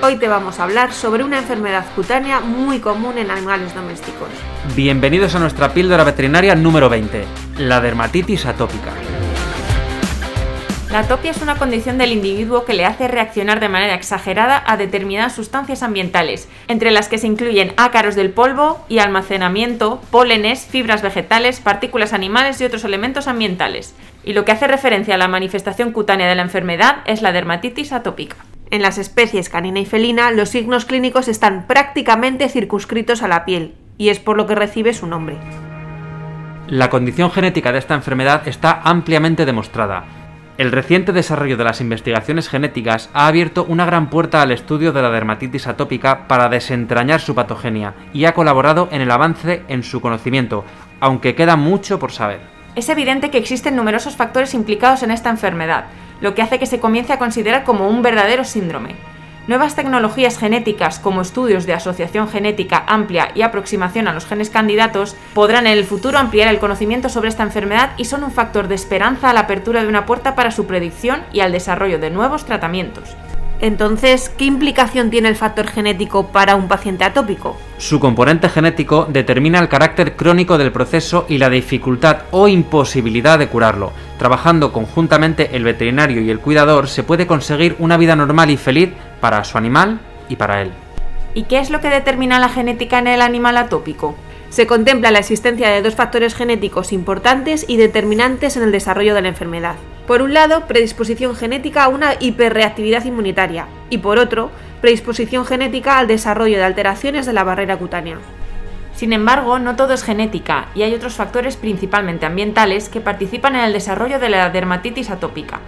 Hoy te vamos a hablar sobre una enfermedad cutánea muy común en animales domésticos. Bienvenidos a nuestra píldora veterinaria número 20, la dermatitis atópica. La atopia es una condición del individuo que le hace reaccionar de manera exagerada a determinadas sustancias ambientales, entre las que se incluyen ácaros del polvo y almacenamiento, pólenes, fibras vegetales, partículas animales y otros elementos ambientales. Y lo que hace referencia a la manifestación cutánea de la enfermedad es la dermatitis atópica. En las especies canina y felina, los signos clínicos están prácticamente circunscritos a la piel, y es por lo que recibe su nombre. La condición genética de esta enfermedad está ampliamente demostrada, el reciente desarrollo de las investigaciones genéticas ha abierto una gran puerta al estudio de la dermatitis atópica para desentrañar su patogenia y ha colaborado en el avance en su conocimiento, aunque queda mucho por saber. Es evidente que existen numerosos factores implicados en esta enfermedad, lo que hace que se comience a considerar como un verdadero síndrome. Nuevas tecnologías genéticas como estudios de asociación genética amplia y aproximación a los genes candidatos podrán en el futuro ampliar el conocimiento sobre esta enfermedad y son un factor de esperanza a la apertura de una puerta para su predicción y al desarrollo de nuevos tratamientos. Entonces, ¿qué implicación tiene el factor genético para un paciente atópico? Su componente genético determina el carácter crónico del proceso y la dificultad o imposibilidad de curarlo. Trabajando conjuntamente el veterinario y el cuidador se puede conseguir una vida normal y feliz para su animal y para él. ¿Y qué es lo que determina la genética en el animal atópico? Se contempla la existencia de dos factores genéticos importantes y determinantes en el desarrollo de la enfermedad. Por un lado, predisposición genética a una hiperreactividad inmunitaria y por otro, predisposición genética al desarrollo de alteraciones de la barrera cutánea. Sin embargo, no todo es genética y hay otros factores principalmente ambientales que participan en el desarrollo de la dermatitis atópica.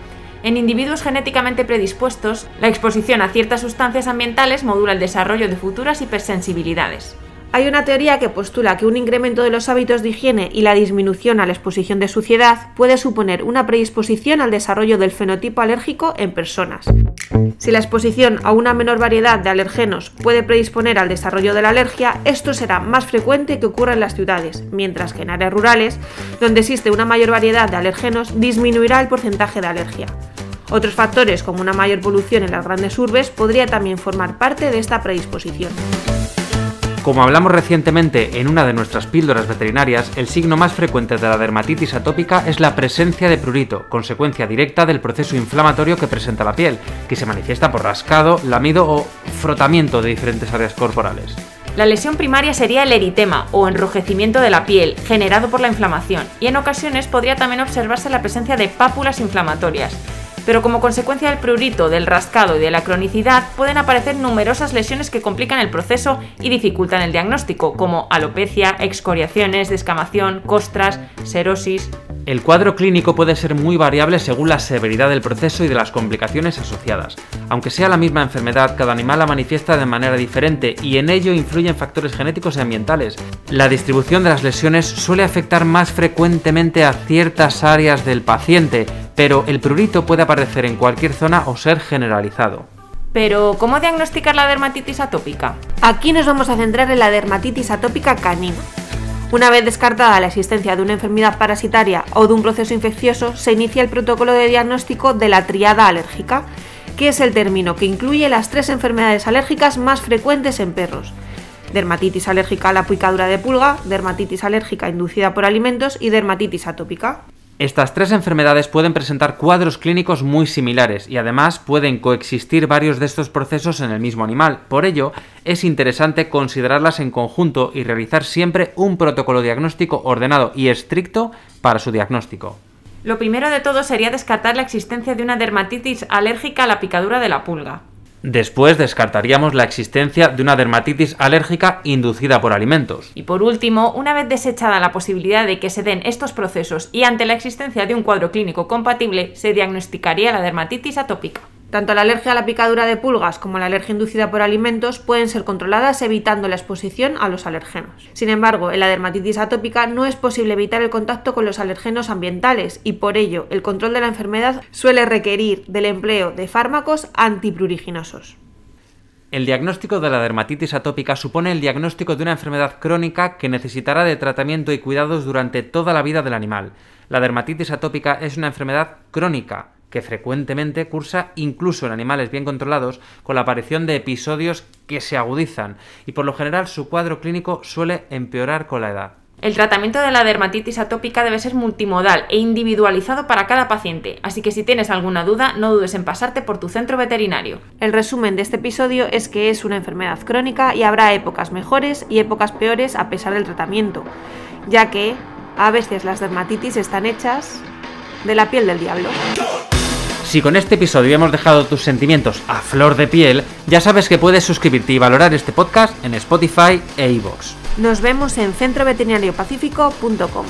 En individuos genéticamente predispuestos, la exposición a ciertas sustancias ambientales modula el desarrollo de futuras hipersensibilidades. Hay una teoría que postula que un incremento de los hábitos de higiene y la disminución a la exposición de suciedad puede suponer una predisposición al desarrollo del fenotipo alérgico en personas. Si la exposición a una menor variedad de alergenos puede predisponer al desarrollo de la alergia, esto será más frecuente que ocurra en las ciudades, mientras que en áreas rurales, donde existe una mayor variedad de alergenos, disminuirá el porcentaje de alergia. Otros factores, como una mayor polución en las grandes urbes, podría también formar parte de esta predisposición. Como hablamos recientemente en una de nuestras píldoras veterinarias, el signo más frecuente de la dermatitis atópica es la presencia de prurito, consecuencia directa del proceso inflamatorio que presenta la piel, que se manifiesta por rascado, lamido o frotamiento de diferentes áreas corporales. La lesión primaria sería el eritema o enrojecimiento de la piel, generado por la inflamación, y en ocasiones podría también observarse la presencia de pápulas inflamatorias, pero como consecuencia del prurito, del rascado y de la cronicidad pueden aparecer numerosas lesiones que complican el proceso y dificultan el diagnóstico, como alopecia, excoriaciones, descamación, costras, serosis. El cuadro clínico puede ser muy variable según la severidad del proceso y de las complicaciones asociadas. Aunque sea la misma enfermedad, cada animal la manifiesta de manera diferente y en ello influyen factores genéticos y ambientales. La distribución de las lesiones suele afectar más frecuentemente a ciertas áreas del paciente, pero el prurito puede aparecer en cualquier zona o ser generalizado. Pero, ¿cómo diagnosticar la dermatitis atópica? Aquí nos vamos a centrar en la dermatitis atópica canina. Una vez descartada la existencia de una enfermedad parasitaria o de un proceso infeccioso, se inicia el protocolo de diagnóstico de la triada alérgica, que es el término que incluye las tres enfermedades alérgicas más frecuentes en perros. Dermatitis alérgica a la picadura de pulga, dermatitis alérgica inducida por alimentos y dermatitis atópica. Estas tres enfermedades pueden presentar cuadros clínicos muy similares y además pueden coexistir varios de estos procesos en el mismo animal. Por ello, es interesante considerarlas en conjunto y realizar siempre un protocolo diagnóstico ordenado y estricto para su diagnóstico. Lo primero de todo sería descartar la existencia de una dermatitis alérgica a la picadura de la pulga. Después descartaríamos la existencia de una dermatitis alérgica inducida por alimentos. Y por último, una vez desechada la posibilidad de que se den estos procesos y ante la existencia de un cuadro clínico compatible, se diagnosticaría la dermatitis atópica. Tanto la alergia a la picadura de pulgas como la alergia inducida por alimentos pueden ser controladas evitando la exposición a los alergenos. Sin embargo, en la dermatitis atópica no es posible evitar el contacto con los alergenos ambientales y por ello el control de la enfermedad suele requerir del empleo de fármacos antipruriginosos. El diagnóstico de la dermatitis atópica supone el diagnóstico de una enfermedad crónica que necesitará de tratamiento y cuidados durante toda la vida del animal. La dermatitis atópica es una enfermedad crónica que frecuentemente cursa incluso en animales bien controlados con la aparición de episodios que se agudizan y por lo general su cuadro clínico suele empeorar con la edad. El tratamiento de la dermatitis atópica debe ser multimodal e individualizado para cada paciente, así que si tienes alguna duda, no dudes en pasarte por tu centro veterinario. El resumen de este episodio es que es una enfermedad crónica y habrá épocas mejores y épocas peores a pesar del tratamiento, ya que a veces las dermatitis están hechas de la piel del diablo. Si con este episodio hemos dejado tus sentimientos a flor de piel, ya sabes que puedes suscribirte y valorar este podcast en Spotify e iVoox. Nos vemos en centroveterinariopacífico.com.